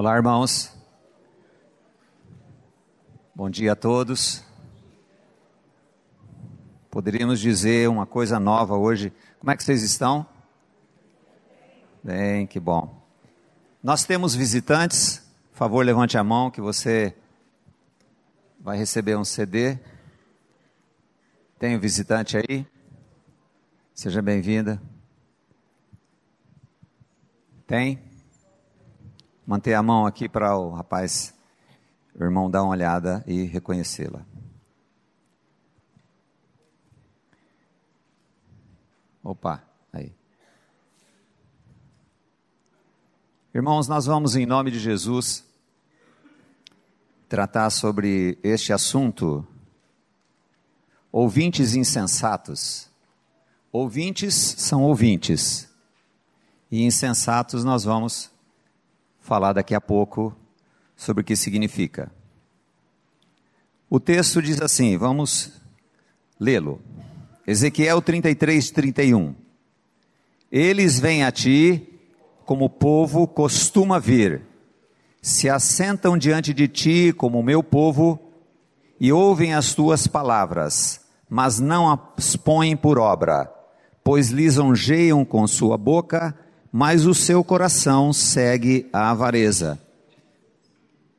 Olá, irmãos. Bom dia a todos. Poderíamos dizer uma coisa nova hoje. Como é que vocês estão? Bem, que bom. Nós temos visitantes. Por favor, levante a mão que você vai receber um CD. Tem um visitante aí? Seja bem-vinda. Tem? Manter a mão aqui para o rapaz, o irmão, dar uma olhada e reconhecê-la. Opa, aí. Irmãos, nós vamos, em nome de Jesus, tratar sobre este assunto. Ouvintes insensatos. Ouvintes são ouvintes. E insensatos nós vamos falar daqui a pouco sobre o que significa. O texto diz assim, vamos lê-lo. Ezequiel 33, 31. Eles vêm a ti como o povo costuma vir, se assentam diante de ti como o meu povo e ouvem as tuas palavras, mas não as põem por obra, pois lisonjeiam com sua boca mas o seu coração segue a avareza,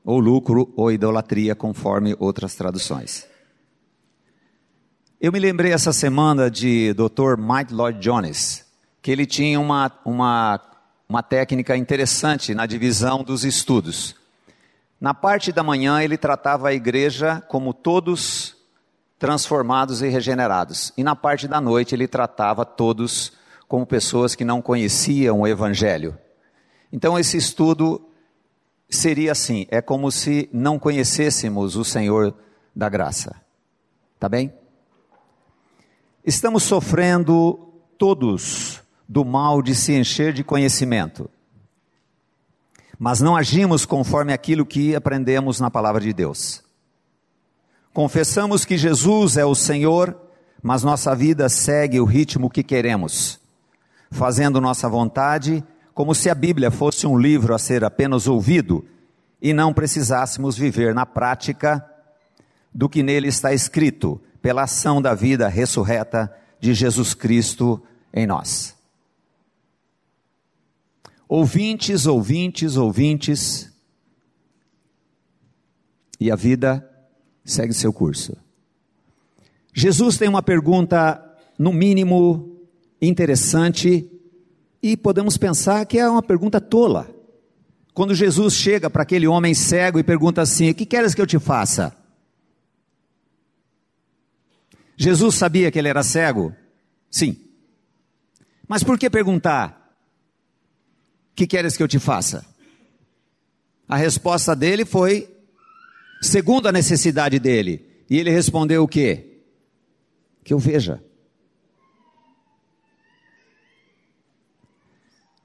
ou lucro ou idolatria, conforme outras traduções. Eu me lembrei essa semana de Dr. Mike Lloyd Jones, que ele tinha uma, uma, uma técnica interessante na divisão dos estudos. Na parte da manhã, ele tratava a igreja como todos transformados e regenerados, e na parte da noite, ele tratava todos como pessoas que não conheciam o Evangelho. Então, esse estudo seria assim: é como se não conhecêssemos o Senhor da graça. Tá bem? Estamos sofrendo todos do mal de se encher de conhecimento, mas não agimos conforme aquilo que aprendemos na palavra de Deus. Confessamos que Jesus é o Senhor, mas nossa vida segue o ritmo que queremos fazendo nossa vontade, como se a Bíblia fosse um livro a ser apenas ouvido e não precisássemos viver na prática do que nele está escrito, pela ação da vida ressurreta de Jesus Cristo em nós. Ouvintes, ouvintes, ouvintes, e a vida segue seu curso. Jesus tem uma pergunta, no mínimo, interessante e podemos pensar que é uma pergunta tola. Quando Jesus chega para aquele homem cego e pergunta assim: O que queres que eu te faça? Jesus sabia que ele era cego? Sim. Mas por que perguntar: O que queres que eu te faça? A resposta dele foi segundo a necessidade dele. E ele respondeu o quê? Que eu veja.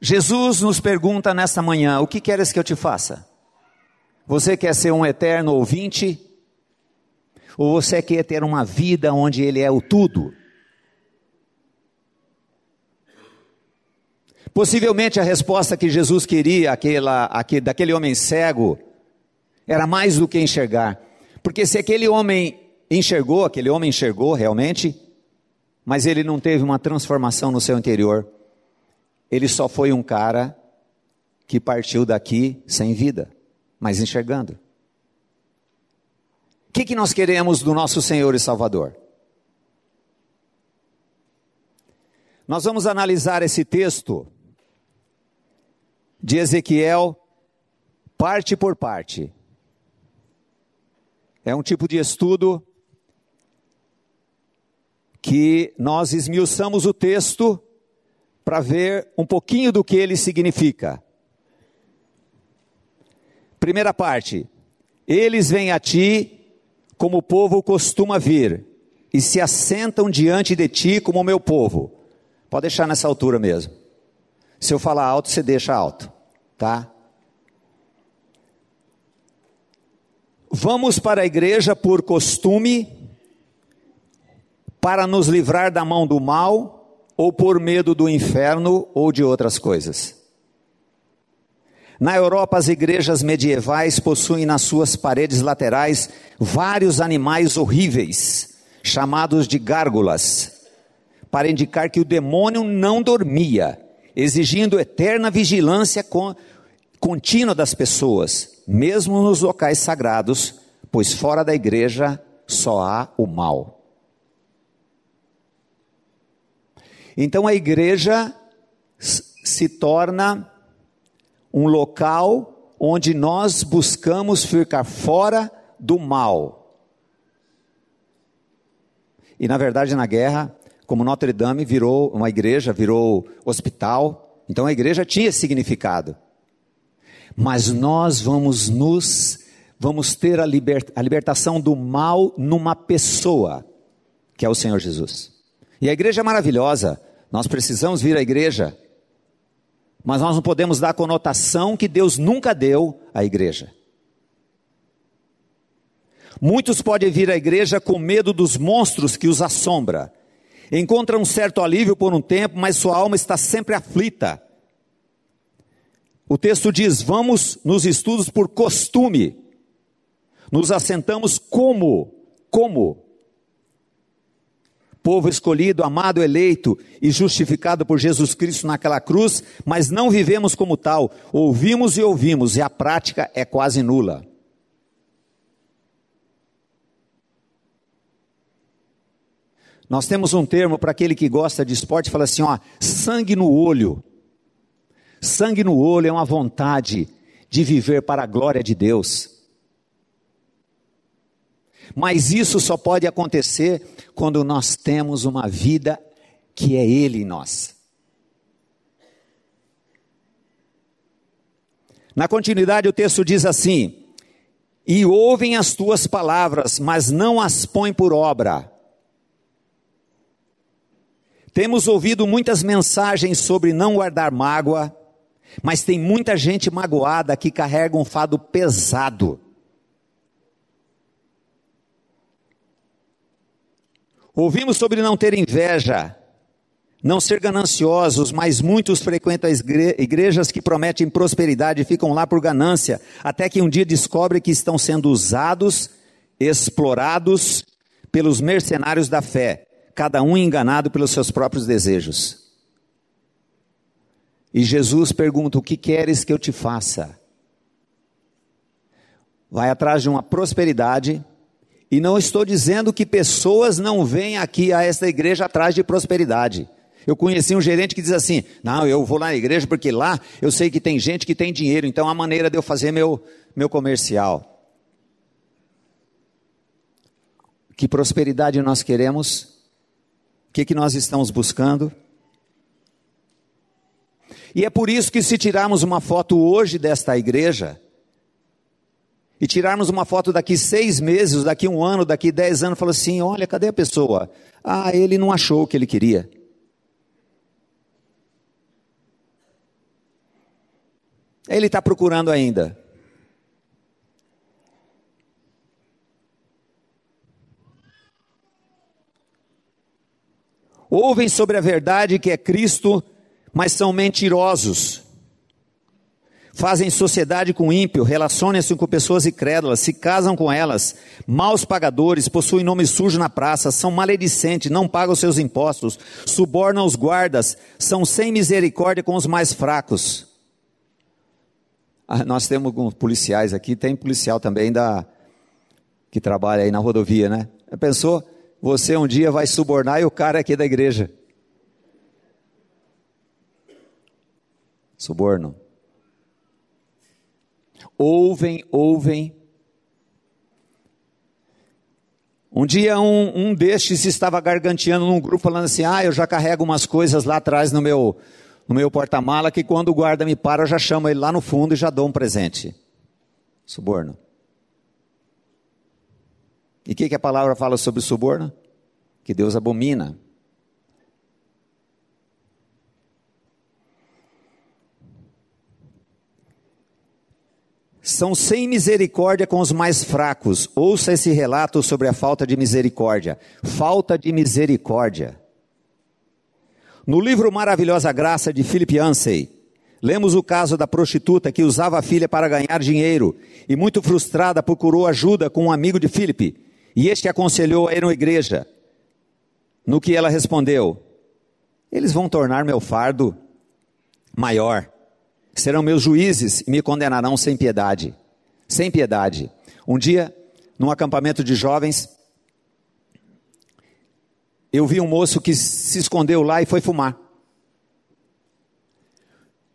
Jesus nos pergunta nesta manhã: o que queres que eu te faça? Você quer ser um eterno ouvinte? Ou você quer ter uma vida onde Ele é o tudo? Possivelmente a resposta que Jesus queria aquela, aquele, daquele homem cego era mais do que enxergar. Porque se aquele homem enxergou, aquele homem enxergou realmente, mas ele não teve uma transformação no seu interior ele só foi um cara que partiu daqui sem vida, mas enxergando. O que, que nós queremos do nosso Senhor e Salvador? Nós vamos analisar esse texto de Ezequiel parte por parte. É um tipo de estudo que nós esmiuçamos o texto para ver um pouquinho do que ele significa. Primeira parte: eles vêm a ti como o povo costuma vir, e se assentam diante de ti como o meu povo. Pode deixar nessa altura mesmo. Se eu falar alto, você deixa alto, tá? Vamos para a igreja por costume, para nos livrar da mão do mal ou por medo do inferno ou de outras coisas. Na Europa, as igrejas medievais possuem nas suas paredes laterais vários animais horríveis, chamados de gárgulas, para indicar que o demônio não dormia, exigindo eterna vigilância contínua das pessoas, mesmo nos locais sagrados, pois fora da igreja só há o mal. Então a igreja se torna um local onde nós buscamos ficar fora do mal. E na verdade, na guerra, como Notre Dame virou uma igreja, virou hospital, então a igreja tinha significado. Mas nós vamos nos vamos ter a, liber, a libertação do mal numa pessoa, que é o Senhor Jesus. E a igreja é maravilhosa. Nós precisamos vir à igreja mas nós não podemos dar a conotação que Deus nunca deu à igreja. Muitos podem vir à igreja com medo dos monstros que os assombra. Encontram um certo alívio por um tempo, mas sua alma está sempre aflita. O texto diz: vamos nos estudos por costume. Nos assentamos como? Como? Povo escolhido, amado, eleito e justificado por Jesus Cristo naquela cruz, mas não vivemos como tal, ouvimos e ouvimos, e a prática é quase nula. Nós temos um termo para aquele que gosta de esporte, fala assim, ó, sangue no olho. Sangue no olho é uma vontade de viver para a glória de Deus. Mas isso só pode acontecer quando nós temos uma vida que é Ele em nós. Na continuidade, o texto diz assim: E ouvem as tuas palavras, mas não as põem por obra. Temos ouvido muitas mensagens sobre não guardar mágoa, mas tem muita gente magoada que carrega um fado pesado. Ouvimos sobre não ter inveja, não ser gananciosos, mas muitos frequentam as igrejas que prometem prosperidade e ficam lá por ganância, até que um dia descobrem que estão sendo usados, explorados pelos mercenários da fé, cada um enganado pelos seus próprios desejos. E Jesus pergunta: O que queres que eu te faça? Vai atrás de uma prosperidade e não estou dizendo que pessoas não vêm aqui a esta igreja atrás de prosperidade. Eu conheci um gerente que diz assim: Não, eu vou lá na igreja porque lá eu sei que tem gente que tem dinheiro, então é a maneira de eu fazer meu, meu comercial. Que prosperidade nós queremos? O que, que nós estamos buscando? E é por isso que, se tirarmos uma foto hoje desta igreja, e tirarmos uma foto daqui seis meses, daqui um ano, daqui dez anos, fala assim: olha, cadê a pessoa? Ah, ele não achou o que ele queria. Ele está procurando ainda. Ouvem sobre a verdade que é Cristo, mas são mentirosos fazem sociedade com ímpio, relacionam-se com pessoas incrédulas, se casam com elas, maus pagadores, possuem nome sujo na praça, são maledicentes, não pagam seus impostos, subornam os guardas, são sem misericórdia com os mais fracos. Ah, nós temos policiais aqui, tem policial também da que trabalha aí na rodovia, né? Pensou? Você um dia vai subornar e o cara é aqui da igreja. Suborno. Ouvem, ouvem. Um dia um, um destes estava garganteando num grupo falando assim: "Ah, eu já carrego umas coisas lá atrás no meu no meu porta-mala que quando o guarda me para, eu já chamo ele lá no fundo e já dou um presente". Suborno. E o que, que a palavra fala sobre suborno? Que Deus abomina. São sem misericórdia com os mais fracos. Ouça esse relato sobre a falta de misericórdia. Falta de misericórdia. No livro Maravilhosa Graça de Philip Yancey, Lemos o caso da prostituta que usava a filha para ganhar dinheiro e, muito frustrada, procurou ajuda com um amigo de Filipe. E este aconselhou a ir à igreja. No que ela respondeu: Eles vão tornar meu fardo maior. Serão meus juízes e me condenarão sem piedade. Sem piedade. Um dia, num acampamento de jovens, eu vi um moço que se escondeu lá e foi fumar.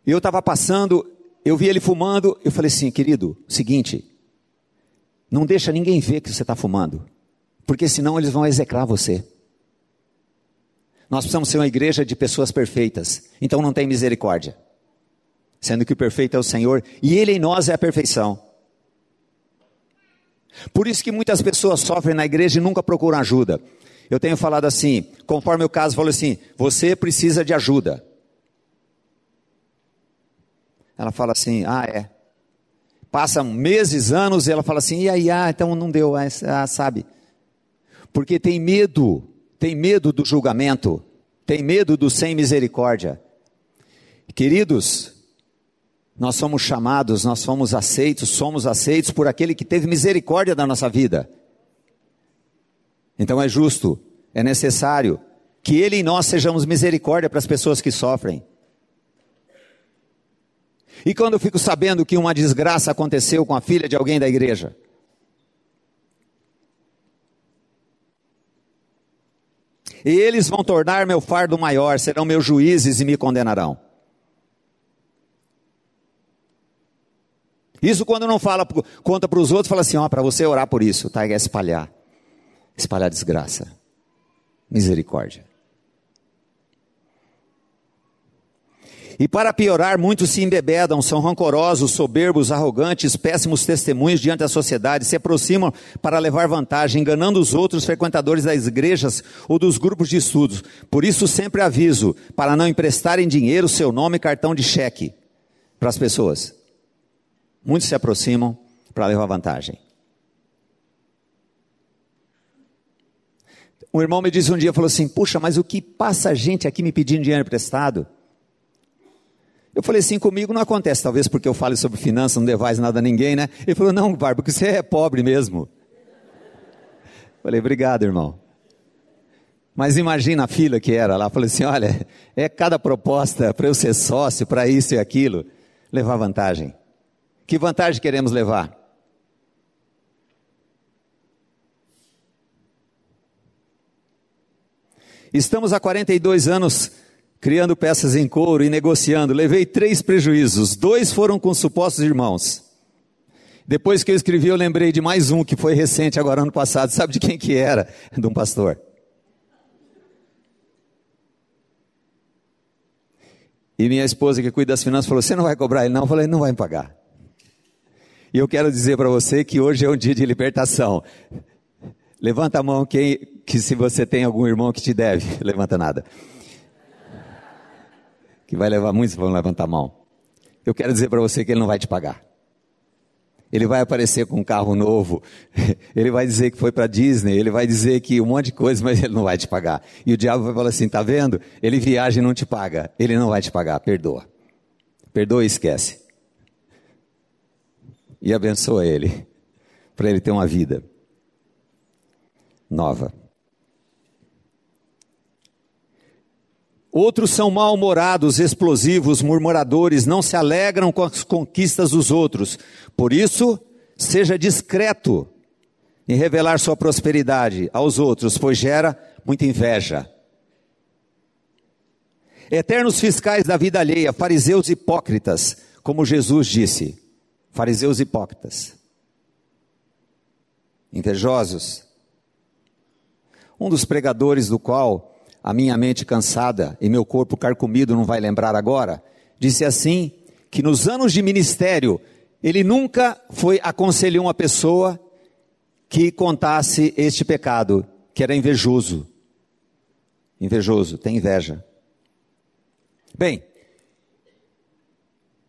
Eu estava passando, eu vi ele fumando, eu falei assim, querido, seguinte, não deixa ninguém ver que você está fumando, porque senão eles vão execrar você. Nós precisamos ser uma igreja de pessoas perfeitas, então não tem misericórdia. Sendo que o perfeito é o Senhor e Ele em nós é a perfeição. Por isso que muitas pessoas sofrem na igreja e nunca procuram ajuda. Eu tenho falado assim, conforme o caso, falou assim: você precisa de ajuda. Ela fala assim: ah, é. Passam meses, anos, e ela fala assim: e aí, ah, então não deu, ah, ah, sabe? Porque tem medo, tem medo do julgamento, tem medo do sem misericórdia. Queridos, nós somos chamados, nós somos aceitos, somos aceitos por aquele que teve misericórdia da nossa vida. Então é justo, é necessário que Ele e nós sejamos misericórdia para as pessoas que sofrem. E quando eu fico sabendo que uma desgraça aconteceu com a filha de alguém da igreja? E eles vão tornar meu fardo maior, serão meus juízes e me condenarão. Isso quando não fala, conta para os outros, fala assim, ó, para você orar por isso, tá? É espalhar. Espalhar desgraça. Misericórdia. E para piorar, muitos se embebedam, são rancorosos, soberbos, arrogantes, péssimos testemunhos diante da sociedade, se aproximam para levar vantagem, enganando os outros frequentadores das igrejas ou dos grupos de estudos. Por isso sempre aviso, para não emprestarem dinheiro, seu nome e cartão de cheque para as pessoas. Muitos se aproximam para levar vantagem. Um irmão me disse um dia, falou assim, puxa, mas o que passa gente aqui me pedindo dinheiro emprestado? Eu falei assim, comigo não acontece, talvez porque eu fale sobre finanças, não devais nada a ninguém, né? Ele falou, não, Bar, porque você é pobre mesmo. Falei, obrigado, irmão. Mas imagina a fila que era lá. Falei assim: olha, é cada proposta para eu ser sócio, para isso e aquilo, levar vantagem. Que vantagem queremos levar? Estamos há 42 anos criando peças em couro e negociando, levei três prejuízos. Dois foram com supostos irmãos. Depois que eu escrevi, eu lembrei de mais um que foi recente, agora ano passado. Sabe de quem que era? De um pastor. E minha esposa que cuida das finanças falou: Você não vai cobrar ele? Não. Eu falei: Não vai me pagar. E eu quero dizer para você que hoje é um dia de libertação. Levanta a mão quem, que se você tem algum irmão que te deve. Levanta nada que vai levar muitos vão levantar a mão. Eu quero dizer para você que ele não vai te pagar. Ele vai aparecer com um carro novo, ele vai dizer que foi para Disney, ele vai dizer que um monte de coisa, mas ele não vai te pagar. E o diabo vai falar assim: tá vendo? Ele viaja e não te paga. Ele não vai te pagar, perdoa. Perdoa e esquece. E abençoa ele, para ele ter uma vida nova. Outros são mal-humorados, explosivos, murmuradores, não se alegram com as conquistas dos outros. Por isso, seja discreto em revelar sua prosperidade aos outros, pois gera muita inveja. Eternos fiscais da vida alheia, fariseus hipócritas, como Jesus disse, fariseus hipócritas, invejosos. Um dos pregadores do qual a minha mente cansada e meu corpo carcomido não vai lembrar agora, disse assim: que nos anos de ministério, ele nunca foi aconselhou uma pessoa que contasse este pecado, que era invejoso. Invejoso, tem inveja. Bem,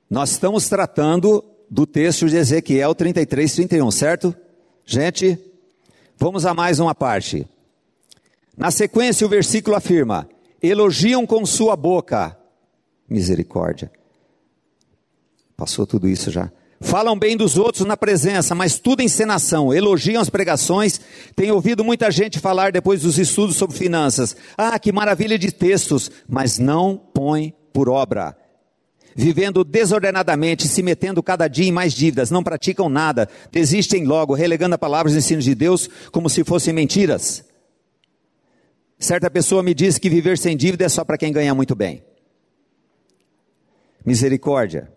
nós estamos tratando do texto de Ezequiel 33, 31, certo? Gente, vamos a mais uma parte. Na sequência, o versículo afirma: elogiam com sua boca misericórdia. passou tudo isso já. Falam bem dos outros na presença, mas tudo encenação. Elogiam as pregações. Tenho ouvido muita gente falar depois dos estudos sobre finanças. Ah, que maravilha de textos, mas não põe por obra. Vivendo desordenadamente, se metendo cada dia em mais dívidas, não praticam nada, desistem logo, relegando a palavras e ensinos de Deus como se fossem mentiras. Certa pessoa me disse que viver sem dívida é só para quem ganha muito bem. Misericórdia.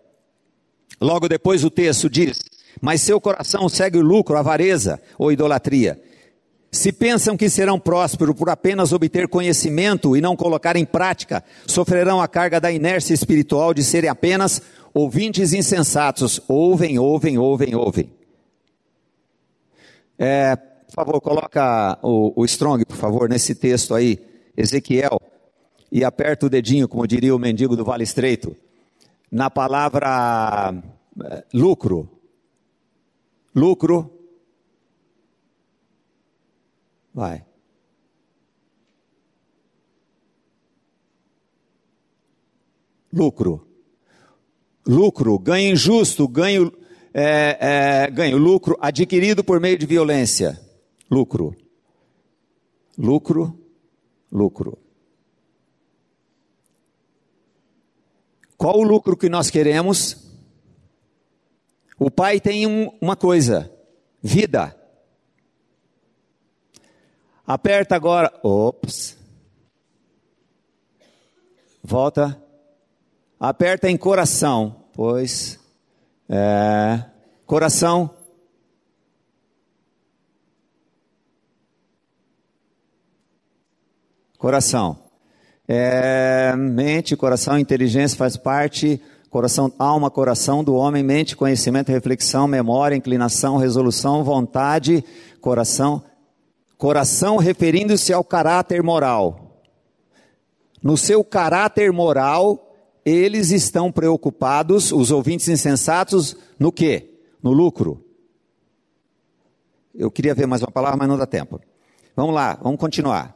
Logo depois o texto diz: Mas seu coração segue o lucro, a avareza ou idolatria. Se pensam que serão prósperos por apenas obter conhecimento e não colocar em prática, sofrerão a carga da inércia espiritual de serem apenas ouvintes insensatos. Ouvem, ouvem, ouvem, ouvem. É, por favor, coloca o, o Strong, por favor, nesse texto aí, Ezequiel, e aperta o dedinho, como diria o mendigo do Vale Estreito na palavra eh, lucro. Lucro. Vai. Lucro. Lucro, ganho injusto, ganho, é, é, ganho, lucro adquirido por meio de violência. Lucro. Lucro, lucro. Qual o lucro que nós queremos? O pai tem um, uma coisa: vida. Aperta agora. Ops. Volta. Aperta em coração. Pois. É, coração. Coração. É, mente, coração, inteligência faz parte, coração, alma, coração do homem, mente, conhecimento, reflexão, memória, inclinação, resolução, vontade, coração. Coração referindo-se ao caráter moral. No seu caráter moral, eles estão preocupados, os ouvintes insensatos, no quê? No lucro. Eu queria ver mais uma palavra, mas não dá tempo. Vamos lá, vamos continuar.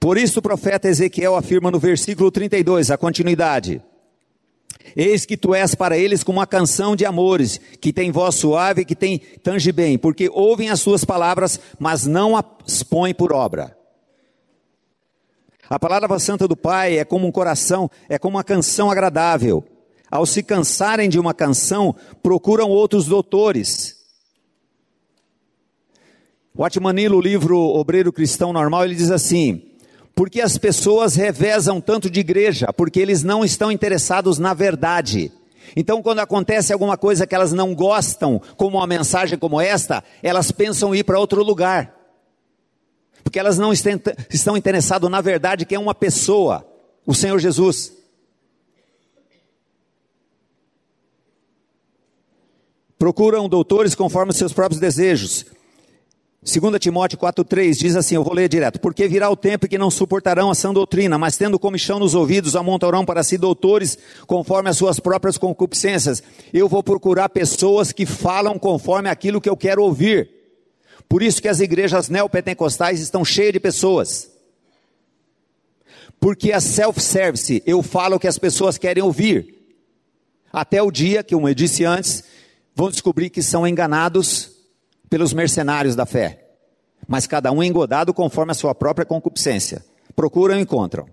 Por isso o profeta Ezequiel afirma no versículo 32, a continuidade. Eis que tu és para eles como uma canção de amores, que tem voz suave, que tem tange bem, porque ouvem as suas palavras, mas não as põem por obra. A palavra santa do Pai é como um coração, é como uma canção agradável. Ao se cansarem de uma canção, procuram outros doutores. O Atmanilo, o livro Obreiro Cristão Normal, ele diz assim: porque as pessoas revezam tanto de igreja, porque eles não estão interessados na verdade. Então, quando acontece alguma coisa que elas não gostam, como uma mensagem como esta, elas pensam ir para outro lugar. Porque elas não estão interessadas na verdade, que é uma pessoa, o Senhor Jesus. Procuram doutores conforme seus próprios desejos. 2 Timóteo 4,3 diz assim: Eu vou ler direto. Porque virá o tempo que não suportarão a sã doutrina, mas tendo comichão nos ouvidos, amontarão para si doutores conforme as suas próprias concupiscências. Eu vou procurar pessoas que falam conforme aquilo que eu quero ouvir. Por isso que as igrejas neopentecostais estão cheias de pessoas. Porque a self-service, eu falo o que as pessoas querem ouvir. Até o dia que, como eu disse antes, vão descobrir que são enganados pelos mercenários da fé, mas cada um engodado conforme a sua própria concupiscência. Procuram e encontram.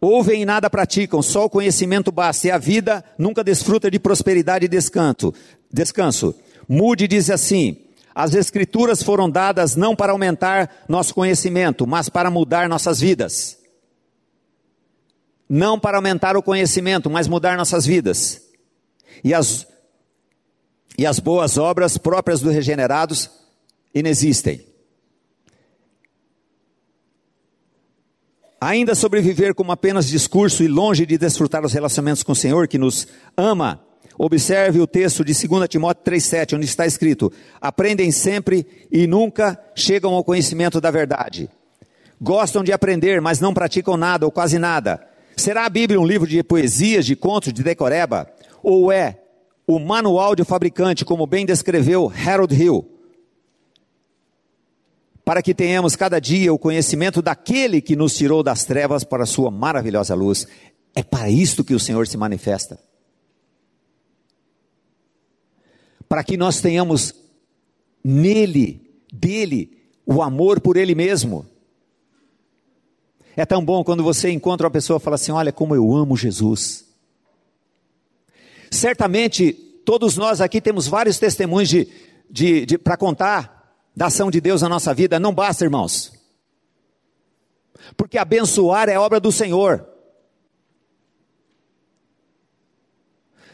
Ouvem e nada praticam, só o conhecimento basta, e a vida nunca desfruta de prosperidade e descanso. descanso. Mude diz assim: as escrituras foram dadas não para aumentar nosso conhecimento, mas para mudar nossas vidas. Não para aumentar o conhecimento, mas mudar nossas vidas. E as e as boas obras próprias dos regenerados inexistem. Ainda sobreviver como apenas discurso e longe de desfrutar os relacionamentos com o Senhor que nos ama. Observe o texto de 2 Timóteo 3,7, onde está escrito: aprendem sempre e nunca chegam ao conhecimento da verdade. Gostam de aprender, mas não praticam nada ou quase nada. Será a Bíblia um livro de poesias, de contos, de decoreba? Ou é o manual de fabricante, como bem descreveu Harold Hill, para que tenhamos cada dia o conhecimento daquele que nos tirou das trevas para a sua maravilhosa luz. É para isto que o Senhor se manifesta. Para que nós tenhamos nele, dele, o amor por ele mesmo. É tão bom quando você encontra uma pessoa e fala assim: Olha como eu amo Jesus. Certamente, todos nós aqui temos vários testemunhos de, de, de para contar da ação de Deus na nossa vida. Não basta, irmãos. Porque abençoar é obra do Senhor.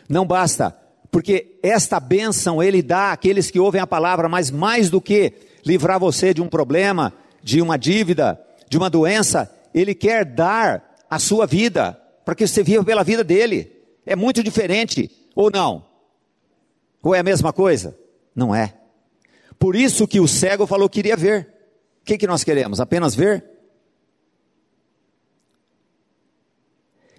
Não basta, porque esta bênção ele dá àqueles que ouvem a palavra, mas mais do que livrar você de um problema, de uma dívida, de uma doença, ele quer dar a sua vida, para que você viva pela vida dele. É muito diferente, ou não? Ou é a mesma coisa? Não é. Por isso que o cego falou que queria ver. O que, que nós queremos? Apenas ver?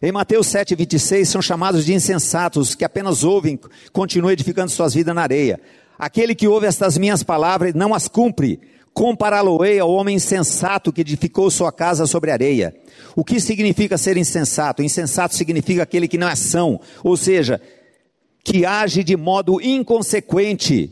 Em Mateus 7,26 são chamados de insensatos, que apenas ouvem, continuam edificando suas vidas na areia. Aquele que ouve estas minhas palavras e não as cumpre, compará-lo-ei ao homem insensato que edificou sua casa sobre areia. O que significa ser insensato? Insensato significa aquele que não é ação, ou seja, que age de modo inconsequente,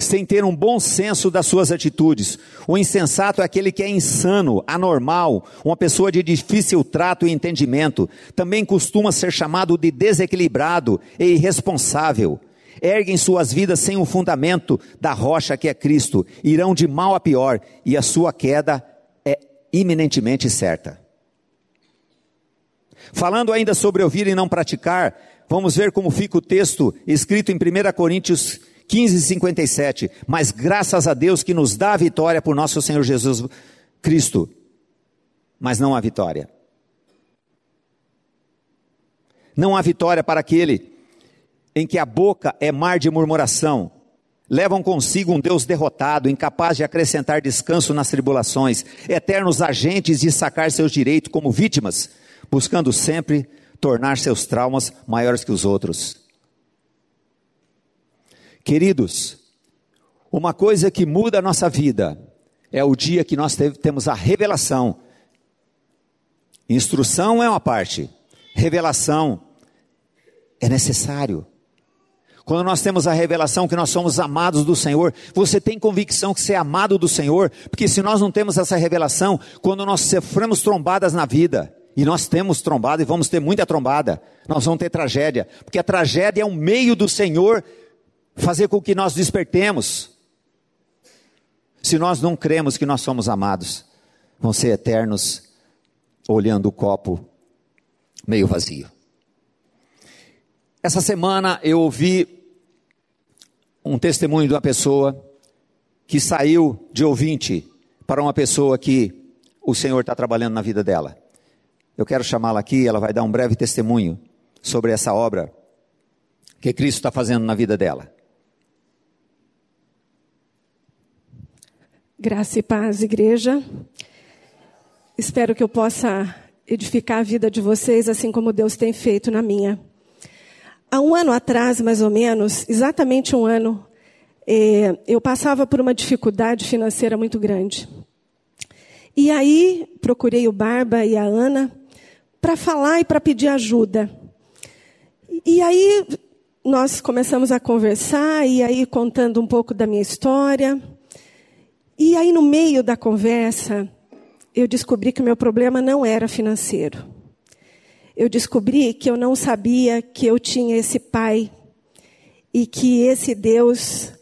sem ter um bom senso das suas atitudes. O insensato é aquele que é insano, anormal, uma pessoa de difícil trato e entendimento. Também costuma ser chamado de desequilibrado e irresponsável. Erguem suas vidas sem o fundamento da rocha que é Cristo, irão de mal a pior e a sua queda é iminentemente certa. Falando ainda sobre ouvir e não praticar, vamos ver como fica o texto escrito em 1 Coríntios 15, 57. Mas graças a Deus que nos dá a vitória por nosso Senhor Jesus Cristo, mas não a vitória. Não há vitória para aquele em que a boca é mar de murmuração, levam consigo um Deus derrotado, incapaz de acrescentar descanso nas tribulações, eternos agentes de sacar seus direitos como vítimas, buscando sempre tornar seus traumas maiores que os outros. Queridos, uma coisa que muda a nossa vida é o dia que nós temos a revelação. Instrução é uma parte, revelação é necessário. Quando nós temos a revelação que nós somos amados do Senhor, você tem convicção que você é amado do Senhor, porque se nós não temos essa revelação, quando nós sofremos trombadas na vida, e nós temos trombada e vamos ter muita trombada, nós vamos ter tragédia, porque a tragédia é um meio do Senhor fazer com que nós despertemos. Se nós não cremos que nós somos amados, vão ser eternos olhando o copo meio vazio. Essa semana eu ouvi um testemunho de uma pessoa que saiu de ouvinte para uma pessoa que o Senhor está trabalhando na vida dela. Eu quero chamá-la aqui, ela vai dar um breve testemunho sobre essa obra que Cristo está fazendo na vida dela. Graça e paz, igreja. Espero que eu possa edificar a vida de vocês assim como Deus tem feito na minha. Há um ano atrás, mais ou menos, exatamente um ano, eh, eu passava por uma dificuldade financeira muito grande. E aí procurei o Barba e a Ana para falar e para pedir ajuda. E aí nós começamos a conversar e aí contando um pouco da minha história. E aí no meio da conversa eu descobri que o meu problema não era financeiro eu descobri que eu não sabia que eu tinha esse pai e que esse Deus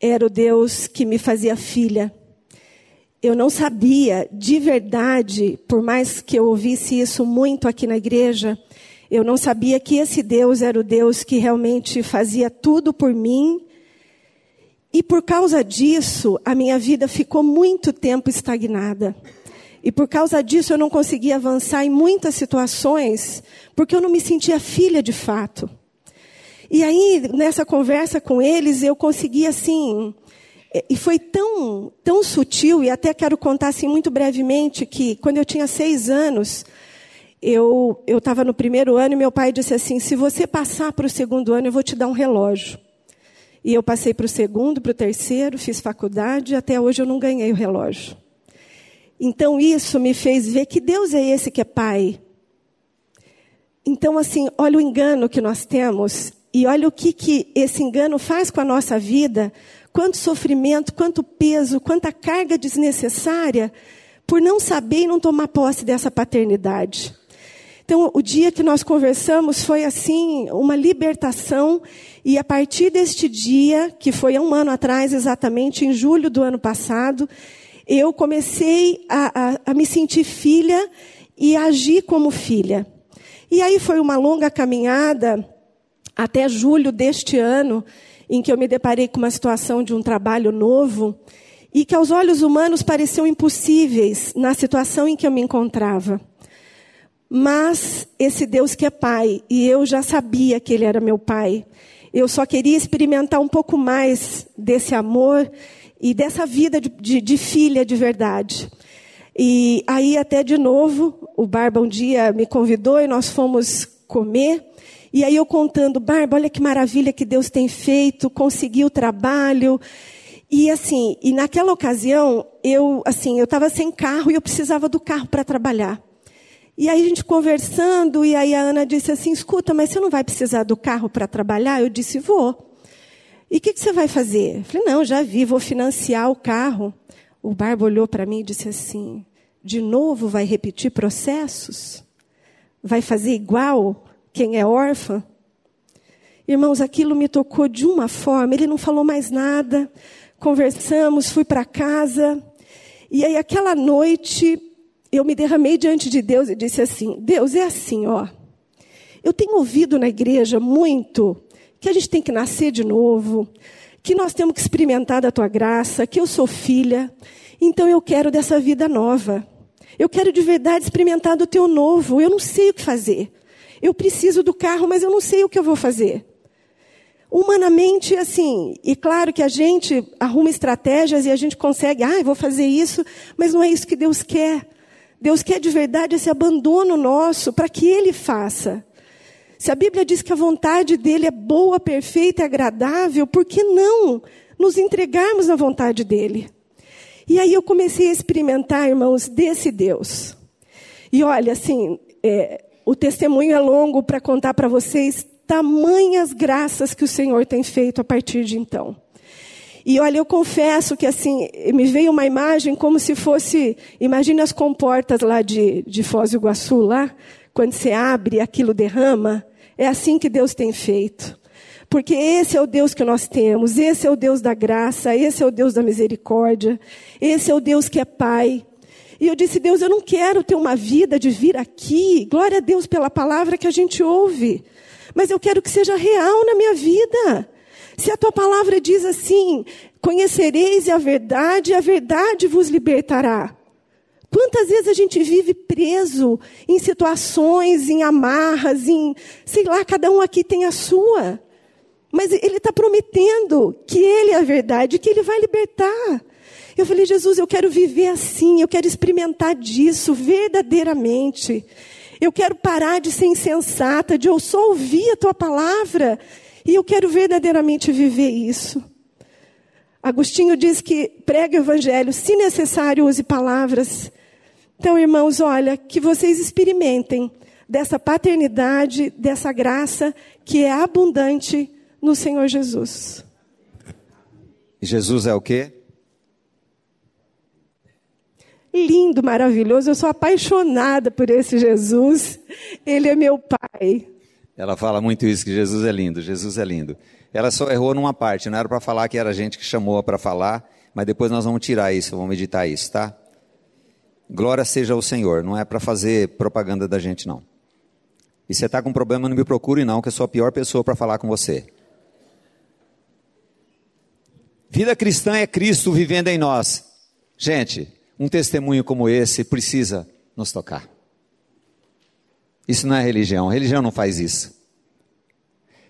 era o Deus que me fazia filha. Eu não sabia de verdade, por mais que eu ouvisse isso muito aqui na igreja, eu não sabia que esse Deus era o Deus que realmente fazia tudo por mim. E por causa disso, a minha vida ficou muito tempo estagnada. E por causa disso eu não conseguia avançar em muitas situações, porque eu não me sentia filha de fato. E aí, nessa conversa com eles, eu consegui assim, é, e foi tão, tão sutil, e até quero contar assim muito brevemente, que quando eu tinha seis anos, eu estava no primeiro ano e meu pai disse assim, se você passar para o segundo ano, eu vou te dar um relógio. E eu passei para o segundo, para o terceiro, fiz faculdade, e até hoje eu não ganhei o relógio. Então isso me fez ver que Deus é esse que é pai. então, assim, olha o engano que nós temos e olha o que, que esse engano faz com a nossa vida, quanto sofrimento, quanto peso, quanta carga desnecessária por não saber e não tomar posse dessa paternidade. Então, o dia que nós conversamos foi assim, uma libertação, e a partir deste dia, que foi há um ano atrás, exatamente, em julho do ano passado, eu comecei a, a, a me sentir filha e agir como filha. E aí foi uma longa caminhada até julho deste ano, em que eu me deparei com uma situação de um trabalho novo e que aos olhos humanos pareciam impossíveis na situação em que eu me encontrava. Mas esse Deus que é Pai, e eu já sabia que Ele era meu Pai, eu só queria experimentar um pouco mais desse amor e dessa vida de, de, de filha de verdade. E aí, até de novo, o Barba um dia me convidou e nós fomos comer. E aí eu contando, Barba, olha que maravilha que Deus tem feito, consegui o trabalho. E assim, e naquela ocasião, eu assim, eu estava sem carro e eu precisava do carro para trabalhar. E aí a gente conversando, e aí a Ana disse assim: escuta, mas você não vai precisar do carro para trabalhar? Eu disse: vou. E o que, que, você vai fazer? Eu falei: não, já vi, vou financiar o carro. O Barba olhou para mim e disse assim: de novo vai repetir processos? Vai fazer igual quem é órfã? Irmãos, aquilo me tocou de uma forma, ele não falou mais nada. Conversamos, fui para casa. E aí, aquela noite, eu me derramei diante de Deus e disse assim: Deus, é assim, ó. Eu tenho ouvido na igreja muito que a gente tem que nascer de novo, que nós temos que experimentar da tua graça, que eu sou filha, então eu quero dessa vida nova. Eu quero de verdade experimentar do teu novo. Eu não sei o que fazer. Eu preciso do carro, mas eu não sei o que eu vou fazer. Humanamente, assim, e claro que a gente arruma estratégias e a gente consegue, ah, eu vou fazer isso, mas não é isso que Deus quer. Deus quer de verdade esse abandono nosso para que Ele faça. Se a Bíblia diz que a vontade dele é boa, perfeita e agradável, por que não nos entregarmos na vontade dele? E aí eu comecei a experimentar, irmãos, desse Deus. E olha, assim, é, o testemunho é longo para contar para vocês tamanhas graças que o Senhor tem feito a partir de então. E olha, eu confesso que assim, me veio uma imagem como se fosse, imagine as comportas lá de, de Foz do Iguaçu, lá, quando você abre aquilo derrama. É assim que Deus tem feito. Porque esse é o Deus que nós temos, esse é o Deus da graça, esse é o Deus da misericórdia, esse é o Deus que é Pai. E eu disse, Deus, eu não quero ter uma vida de vir aqui, glória a Deus pela palavra que a gente ouve, mas eu quero que seja real na minha vida. Se a tua palavra diz assim: conhecereis a verdade, a verdade vos libertará. Quantas vezes a gente vive preso em situações, em amarras, em, sei lá, cada um aqui tem a sua. Mas ele está prometendo que ele é a verdade, que ele vai libertar. Eu falei, Jesus, eu quero viver assim, eu quero experimentar disso verdadeiramente. Eu quero parar de ser insensata, de eu só ouvir a tua palavra e eu quero verdadeiramente viver isso. Agostinho diz que prega o evangelho, se necessário, use palavras. Então, irmãos, olha, que vocês experimentem dessa paternidade, dessa graça que é abundante no Senhor Jesus. Jesus é o quê? Lindo, maravilhoso. Eu sou apaixonada por esse Jesus. Ele é meu Pai. Ela fala muito isso, que Jesus é lindo, Jesus é lindo. Ela só errou numa parte, não era para falar que era a gente que chamou para falar, mas depois nós vamos tirar isso, vamos editar isso, tá? Glória seja ao Senhor, não é para fazer propaganda da gente, não. E você está com problema, não me procure, não, que eu sou a pior pessoa para falar com você. Vida cristã é Cristo vivendo em nós. Gente, um testemunho como esse precisa nos tocar. Isso não é religião. Religião não faz isso.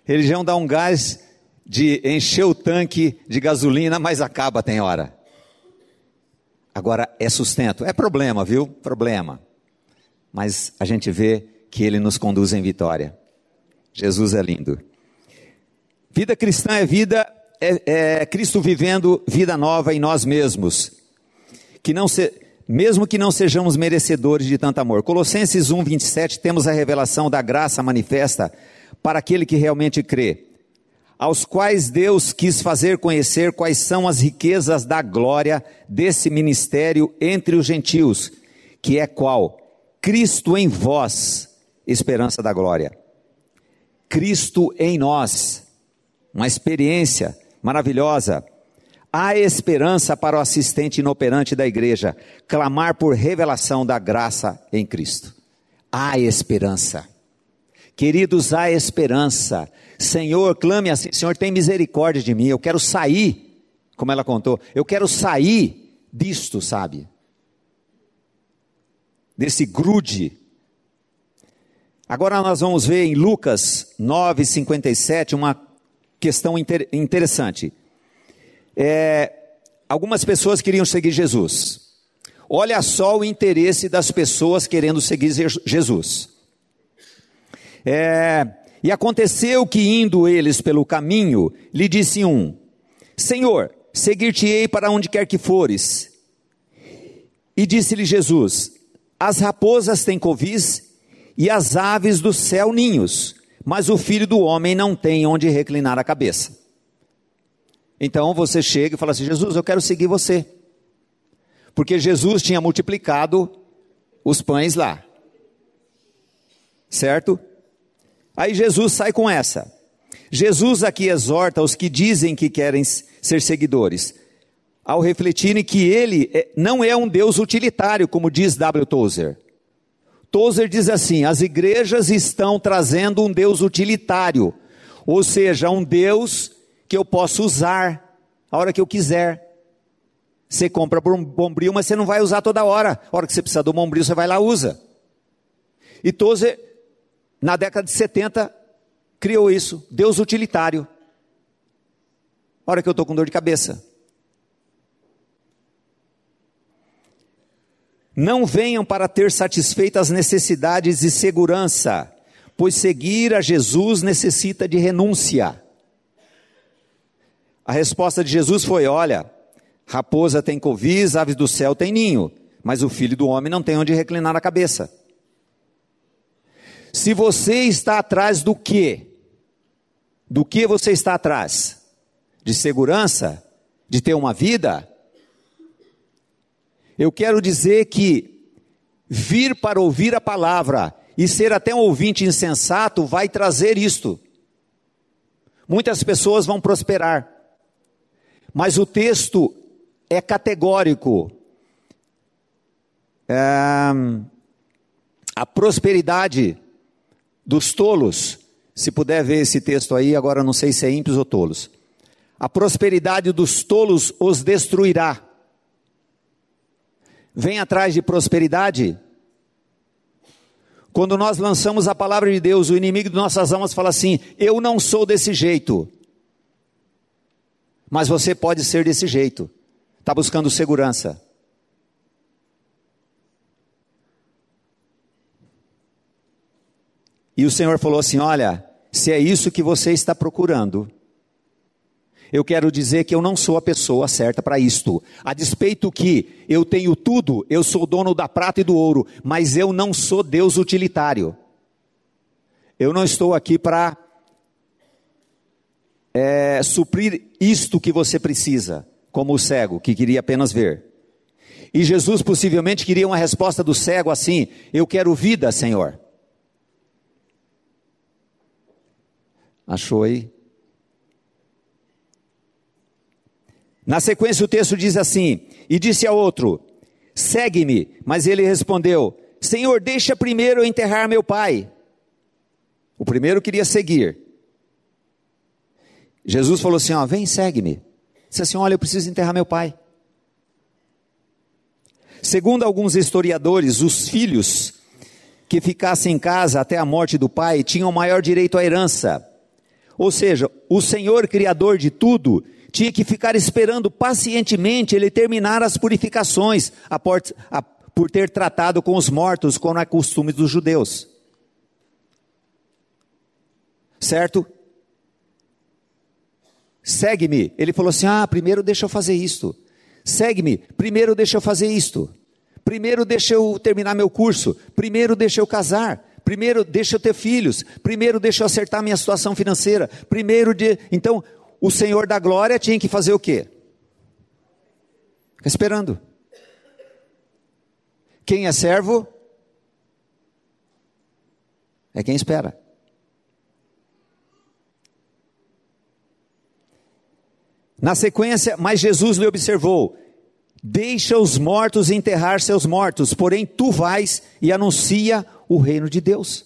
Religião dá um gás de encher o tanque de gasolina, mas acaba, tem hora. Agora é sustento. É problema, viu? Problema. Mas a gente vê que ele nos conduz em vitória. Jesus é lindo. Vida cristã é vida, é, é Cristo vivendo vida nova em nós mesmos. Que não se, mesmo que não sejamos merecedores de tanto amor. Colossenses 1, 27, temos a revelação da graça manifesta para aquele que realmente crê, aos quais Deus quis fazer conhecer quais são as riquezas da glória desse ministério entre os gentios, que é qual? Cristo em vós, esperança da glória. Cristo em nós, uma experiência maravilhosa Há esperança para o assistente inoperante da igreja clamar por revelação da graça em Cristo. Há esperança. Queridos, há esperança. Senhor, clame assim: Senhor, tem misericórdia de mim. Eu quero sair, como ela contou, eu quero sair disto, sabe? Desse grude. Agora nós vamos ver em Lucas 9,57 uma questão inter interessante é, algumas pessoas queriam seguir Jesus. Olha só o interesse das pessoas querendo seguir Jesus. É, e aconteceu que, indo eles pelo caminho, lhe disse um: Senhor, seguir-te-ei para onde quer que fores. E disse-lhe Jesus: As raposas têm covis e as aves do céu ninhos, mas o filho do homem não tem onde reclinar a cabeça. Então você chega e fala assim: Jesus, eu quero seguir você. Porque Jesus tinha multiplicado os pães lá. Certo? Aí Jesus sai com essa. Jesus aqui exorta os que dizem que querem ser seguidores, ao refletirem que ele é, não é um Deus utilitário, como diz W. Tozer. Tozer diz assim: as igrejas estão trazendo um Deus utilitário, ou seja, um Deus que eu posso usar a hora que eu quiser. Você compra bombril, mas você não vai usar toda hora. A hora que você precisa do bombril, você vai lá usa. E Tozer, na década de 70, criou isso, Deus utilitário. Hora que eu estou com dor de cabeça. Não venham para ter satisfeitas as necessidades de segurança, pois seguir a Jesus necessita de renúncia. A resposta de Jesus foi: Olha, raposa tem covis, aves do céu tem ninho, mas o filho do homem não tem onde reclinar a cabeça. Se você está atrás do que? Do que você está atrás? De segurança? De ter uma vida? Eu quero dizer que vir para ouvir a palavra e ser até um ouvinte insensato vai trazer isto. Muitas pessoas vão prosperar. Mas o texto é categórico. É, a prosperidade dos tolos, se puder ver esse texto aí, agora não sei se é ímpios ou tolos. A prosperidade dos tolos os destruirá. Vem atrás de prosperidade. Quando nós lançamos a palavra de Deus, o inimigo de nossas almas fala assim: Eu não sou desse jeito. Mas você pode ser desse jeito. Está buscando segurança. E o Senhor falou assim: Olha, se é isso que você está procurando, eu quero dizer que eu não sou a pessoa certa para isto. A despeito que eu tenho tudo, eu sou dono da prata e do ouro, mas eu não sou Deus utilitário. Eu não estou aqui para é, suprir isto que você precisa, como o cego que queria apenas ver. E Jesus possivelmente queria uma resposta do cego assim: Eu quero vida, Senhor. Achou aí? Na sequência, o texto diz assim: E disse ao outro: Segue-me. Mas ele respondeu: Senhor, deixa primeiro eu enterrar meu pai. O primeiro queria seguir. Jesus falou assim: ó, vem, segue-me. Disse assim: olha, eu preciso enterrar meu pai. Segundo alguns historiadores, os filhos que ficassem em casa até a morte do pai tinham maior direito à herança. Ou seja, o Senhor Criador de tudo tinha que ficar esperando pacientemente ele terminar as purificações por, a, por ter tratado com os mortos, como é costume dos judeus. Certo? segue-me. Ele falou assim: ah, primeiro deixa eu fazer isto. Segue-me, primeiro deixa eu fazer isto. Primeiro deixa eu terminar meu curso. Primeiro deixa eu casar. Primeiro deixa eu ter filhos. Primeiro deixa eu acertar minha situação financeira. Primeiro de. Então, o Senhor da glória tinha que fazer o quê? Fica esperando. Quem é servo? É quem espera. Na sequência, mas Jesus lhe observou: Deixa os mortos enterrar seus mortos, porém tu vais e anuncia o reino de Deus.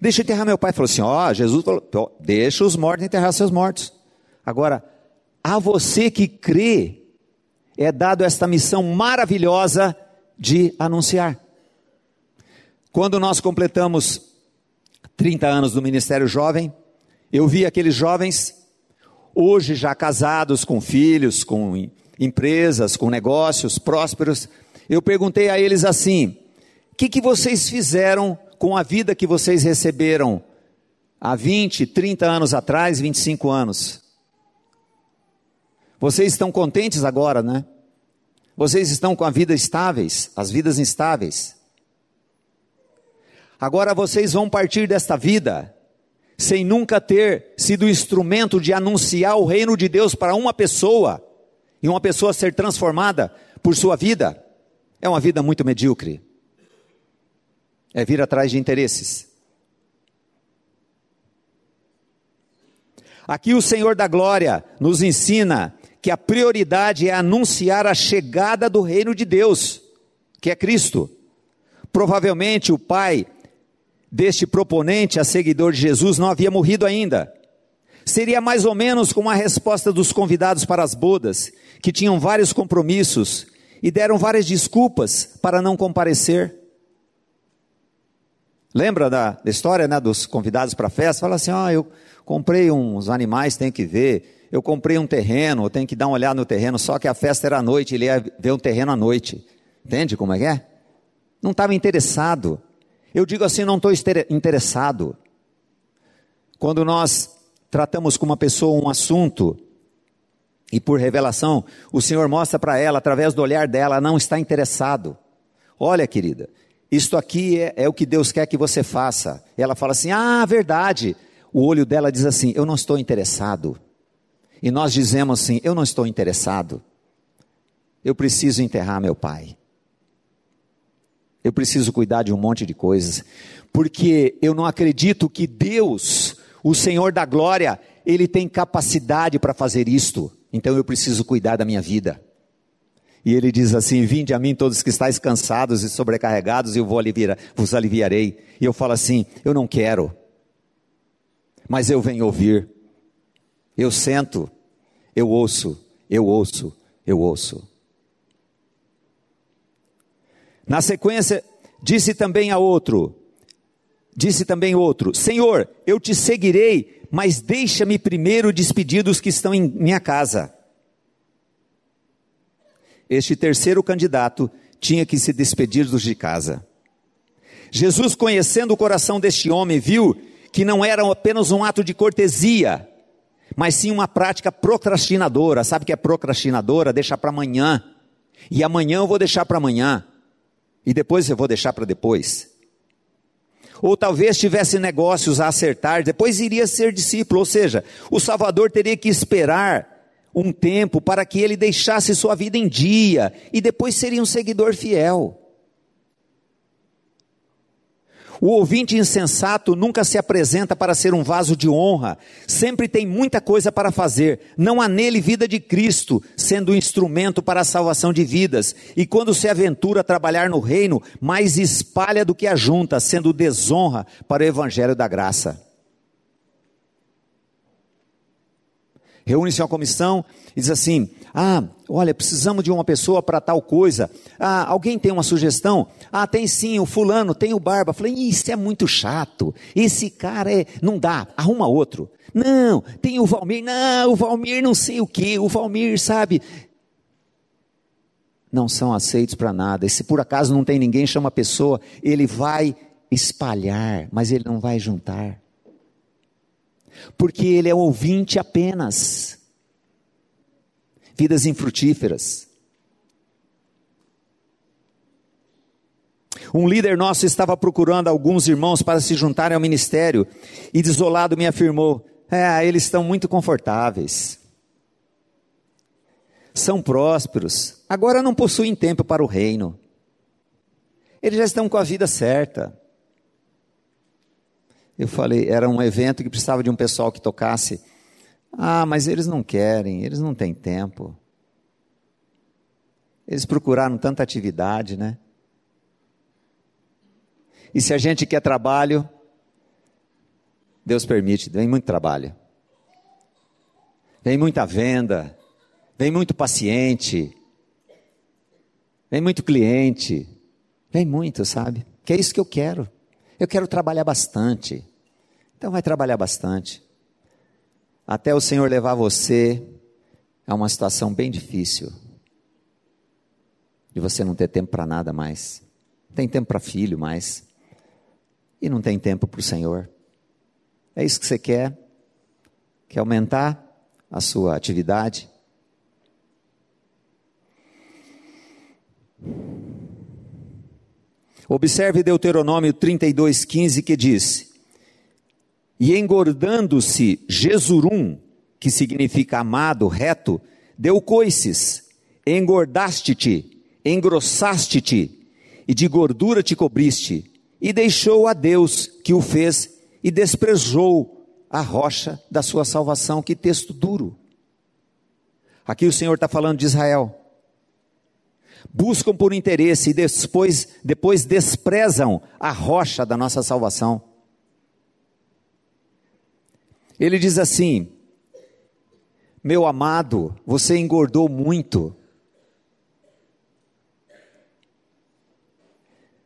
Deixa eu enterrar meu pai. Falou assim: Ó, oh, Jesus falou: Deixa os mortos enterrar seus mortos. Agora, a você que crê, é dado esta missão maravilhosa de anunciar. Quando nós completamos 30 anos do Ministério Jovem, eu vi aqueles jovens, hoje já casados, com filhos, com empresas, com negócios prósperos. Eu perguntei a eles assim: o que, que vocês fizeram com a vida que vocês receberam há 20, 30 anos atrás, 25 anos? Vocês estão contentes agora, né? Vocês estão com a vida estáveis, as vidas instáveis. Agora vocês vão partir desta vida sem nunca ter sido instrumento de anunciar o reino de Deus para uma pessoa e uma pessoa ser transformada por sua vida. É uma vida muito medíocre. É vir atrás de interesses. Aqui o Senhor da Glória nos ensina que a prioridade é anunciar a chegada do reino de Deus, que é Cristo. Provavelmente o pai deste proponente a seguidor de Jesus não havia morrido ainda. Seria mais ou menos como a resposta dos convidados para as bodas, que tinham vários compromissos e deram várias desculpas para não comparecer. Lembra da, da história né, dos convidados para a festa? Fala assim: ah, eu comprei uns animais, tenho que ver. Eu comprei um terreno, eu tenho que dar uma olhada no terreno. Só que a festa era à noite, ele ia ver um terreno à noite. Entende como é que é? Não estava interessado. Eu digo assim, não estou interessado. Quando nós tratamos com uma pessoa um assunto, e por revelação, o Senhor mostra para ela, através do olhar dela, não está interessado. Olha, querida, isto aqui é, é, o que Deus quer que você faça. Ela fala assim: ah, verdade. O olho dela diz assim: eu não estou interessado. E nós dizemos assim: eu não estou interessado. Eu preciso enterrar meu pai. Eu preciso cuidar de um monte de coisas, porque eu não acredito que Deus, o Senhor da glória, ele tem capacidade para fazer isto. Então eu preciso cuidar da minha vida. E ele diz assim: Vinde a mim todos que estáis cansados e sobrecarregados, e eu vou aliviar, vos aliviarei. E eu falo assim: Eu não quero, mas eu venho ouvir. Eu sento, eu ouço, eu ouço, eu ouço. Na sequência, disse também a outro, disse também outro: Senhor, eu te seguirei, mas deixa-me primeiro despedir dos que estão em minha casa. Este terceiro candidato tinha que se despedir dos de casa. Jesus, conhecendo o coração deste homem, viu que não era apenas um ato de cortesia, mas sim uma prática procrastinadora. Sabe o que é procrastinadora? Deixar para amanhã. E amanhã eu vou deixar para amanhã e depois eu vou deixar para depois. Ou talvez tivesse negócios a acertar, depois iria ser discípulo, ou seja, o Salvador teria que esperar um tempo para que ele deixasse sua vida em dia e depois seria um seguidor fiel. O ouvinte insensato nunca se apresenta para ser um vaso de honra, sempre tem muita coisa para fazer. Não há nele vida de Cristo, sendo um instrumento para a salvação de vidas. E quando se aventura a trabalhar no reino, mais espalha do que ajunta, sendo desonra para o evangelho da graça. Reúne-se uma comissão e diz assim: Ah, olha, precisamos de uma pessoa para tal coisa. Ah, alguém tem uma sugestão? Ah, tem sim, o fulano, tem o barba. Falei, isso é muito chato. Esse cara é, não dá, arruma outro. Não, tem o Valmir. Não, o Valmir não sei o que. O Valmir, sabe? Não são aceitos para nada. E se por acaso não tem ninguém, chama a pessoa, ele vai espalhar, mas ele não vai juntar porque ele é ouvinte apenas vidas infrutíferas. Um líder nosso estava procurando alguns irmãos para se juntarem ao ministério e, desolado, me afirmou: É, eles estão muito confortáveis, são prósperos, agora não possuem tempo para o reino, eles já estão com a vida certa. Eu falei: Era um evento que precisava de um pessoal que tocasse ah, mas eles não querem, eles não têm tempo. Eles procuraram tanta atividade, né? E se a gente quer trabalho, Deus permite, vem muito trabalho. Vem muita venda, vem muito paciente, vem muito cliente, vem muito, sabe? Que é isso que eu quero. Eu quero trabalhar bastante. Então vai trabalhar bastante. Até o Senhor levar você a uma situação bem difícil. De você não ter tempo para nada mais. Não tem tempo para filho mais. E não tem tempo para o Senhor. É isso que você quer? Quer aumentar a sua atividade? Observe Deuteronômio 32,15 que diz: e engordando-se Jesurum, que significa amado, reto, deu coices, engordaste-te, engrossaste-te, e de gordura te cobriste, e deixou a Deus que o fez, e desprezou a rocha da sua salvação. Que texto duro. Aqui o Senhor está falando de Israel. Buscam por interesse e depois, depois desprezam a rocha da nossa salvação. Ele diz assim: Meu amado, você engordou muito.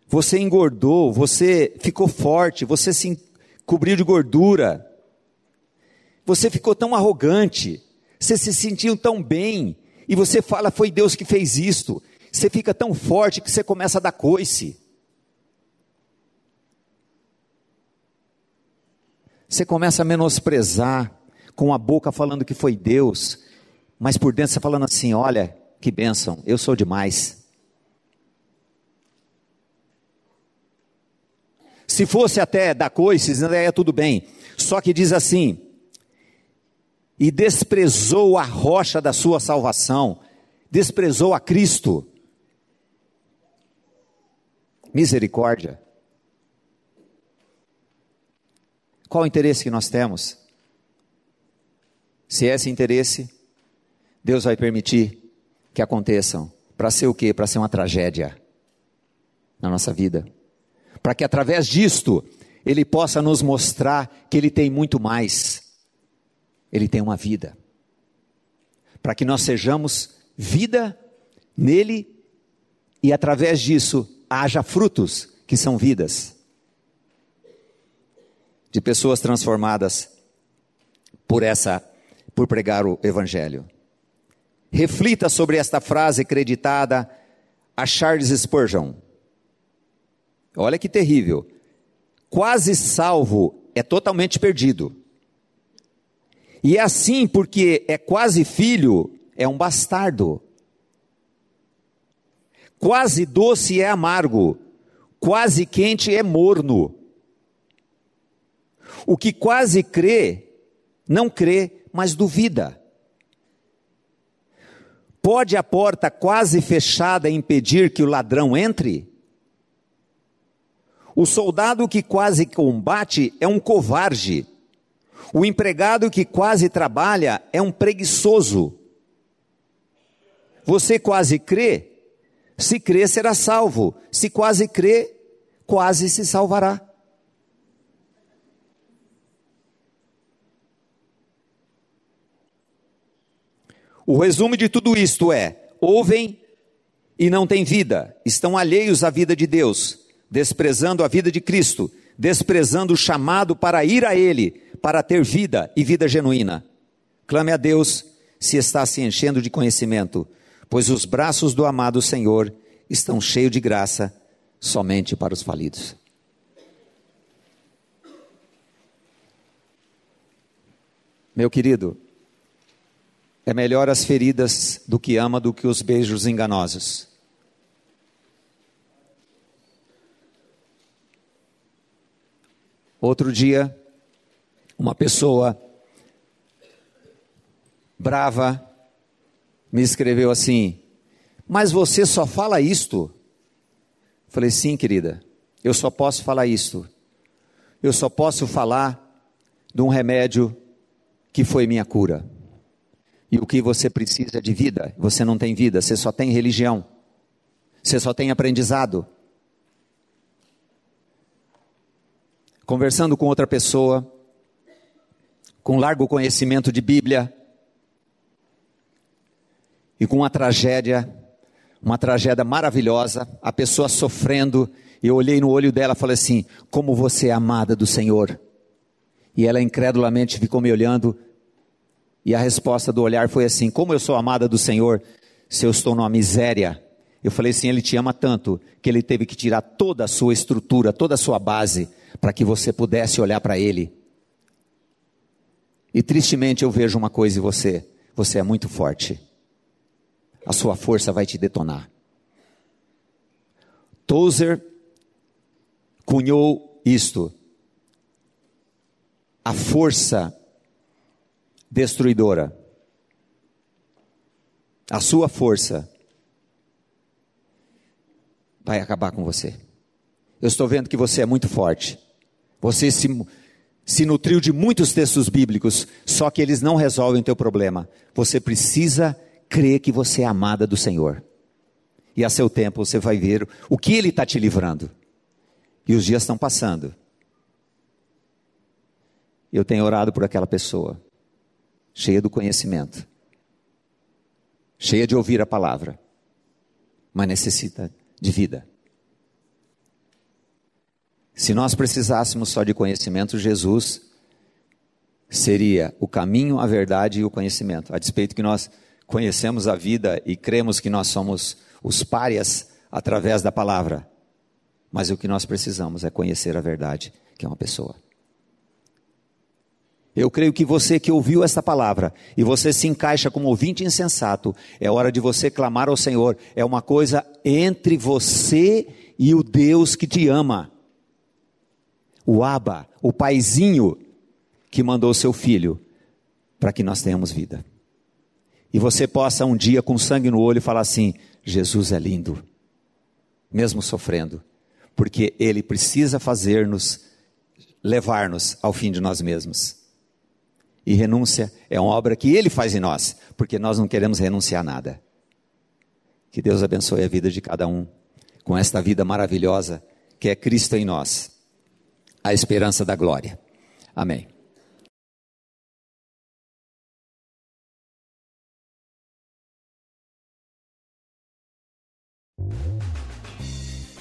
Você engordou, você ficou forte, você se cobriu de gordura. Você ficou tão arrogante, você se sentiu tão bem, e você fala, foi Deus que fez isto. Você fica tão forte que você começa a dar coice. Você começa a menosprezar, com a boca falando que foi Deus, mas por dentro você falando assim: olha, que bênção, eu sou demais. Se fosse até da coices, é tudo bem. Só que diz assim: e desprezou a rocha da sua salvação, desprezou a Cristo. Misericórdia. Qual o interesse que nós temos? Se é esse interesse, Deus vai permitir que aconteçam. Para ser o quê? Para ser uma tragédia na nossa vida. Para que através disto, Ele possa nos mostrar que Ele tem muito mais. Ele tem uma vida. Para que nós sejamos vida nele e através disso haja frutos que são vidas de pessoas transformadas por essa por pregar o evangelho. Reflita sobre esta frase creditada a Charles Spurgeon. Olha que terrível. Quase salvo é totalmente perdido. E é assim porque é quase filho, é um bastardo. Quase doce é amargo, quase quente é morno. O que quase crê, não crê, mas duvida. Pode a porta quase fechada impedir que o ladrão entre? O soldado que quase combate é um covarde. O empregado que quase trabalha é um preguiçoso. Você quase crê? Se crê, será salvo. Se quase crê, quase se salvará. O resumo de tudo isto é: ouvem e não têm vida, estão alheios à vida de Deus, desprezando a vida de Cristo, desprezando o chamado para ir a Ele, para ter vida e vida genuína. Clame a Deus se está se enchendo de conhecimento, pois os braços do amado Senhor estão cheios de graça somente para os falidos. Meu querido, é melhor as feridas do que ama do que os beijos enganosos. Outro dia, uma pessoa brava me escreveu assim: Mas você só fala isto? Falei: Sim, querida, eu só posso falar isto. Eu só posso falar de um remédio que foi minha cura. E o que você precisa de vida, você não tem vida, você só tem religião, você só tem aprendizado. Conversando com outra pessoa, com largo conhecimento de Bíblia, e com uma tragédia, uma tragédia maravilhosa, a pessoa sofrendo, e eu olhei no olho dela e falei assim: Como você é amada do Senhor. E ela incredulamente ficou me olhando, e a resposta do olhar foi assim: Como eu sou amada do Senhor, se eu estou numa miséria? Eu falei assim: Ele te ama tanto que ele teve que tirar toda a sua estrutura, toda a sua base, para que você pudesse olhar para Ele. E tristemente eu vejo uma coisa em você: você é muito forte a sua força vai te detonar. Tozer cunhou isto. A força destruidora. A sua força vai acabar com você. Eu estou vendo que você é muito forte. Você se, se nutriu de muitos textos bíblicos, só que eles não resolvem o teu problema. Você precisa crê que você é amada do Senhor. E a seu tempo você vai ver o que Ele está te livrando. E os dias estão passando. Eu tenho orado por aquela pessoa, cheia do conhecimento, cheia de ouvir a palavra, mas necessita de vida. Se nós precisássemos só de conhecimento, Jesus seria o caminho, a verdade e o conhecimento. A despeito que nós conhecemos a vida e cremos que nós somos os párias através da palavra. Mas o que nós precisamos é conhecer a verdade, que é uma pessoa. Eu creio que você que ouviu esta palavra e você se encaixa como ouvinte insensato, é hora de você clamar ao Senhor. É uma coisa entre você e o Deus que te ama. O Aba, o paizinho que mandou seu filho para que nós tenhamos vida e você possa um dia com sangue no olho falar assim: Jesus é lindo, mesmo sofrendo, porque Ele precisa fazer-nos, levar-nos ao fim de nós mesmos. E renúncia é uma obra que Ele faz em nós, porque nós não queremos renunciar a nada. Que Deus abençoe a vida de cada um com esta vida maravilhosa que é Cristo em nós, a esperança da glória. Amém.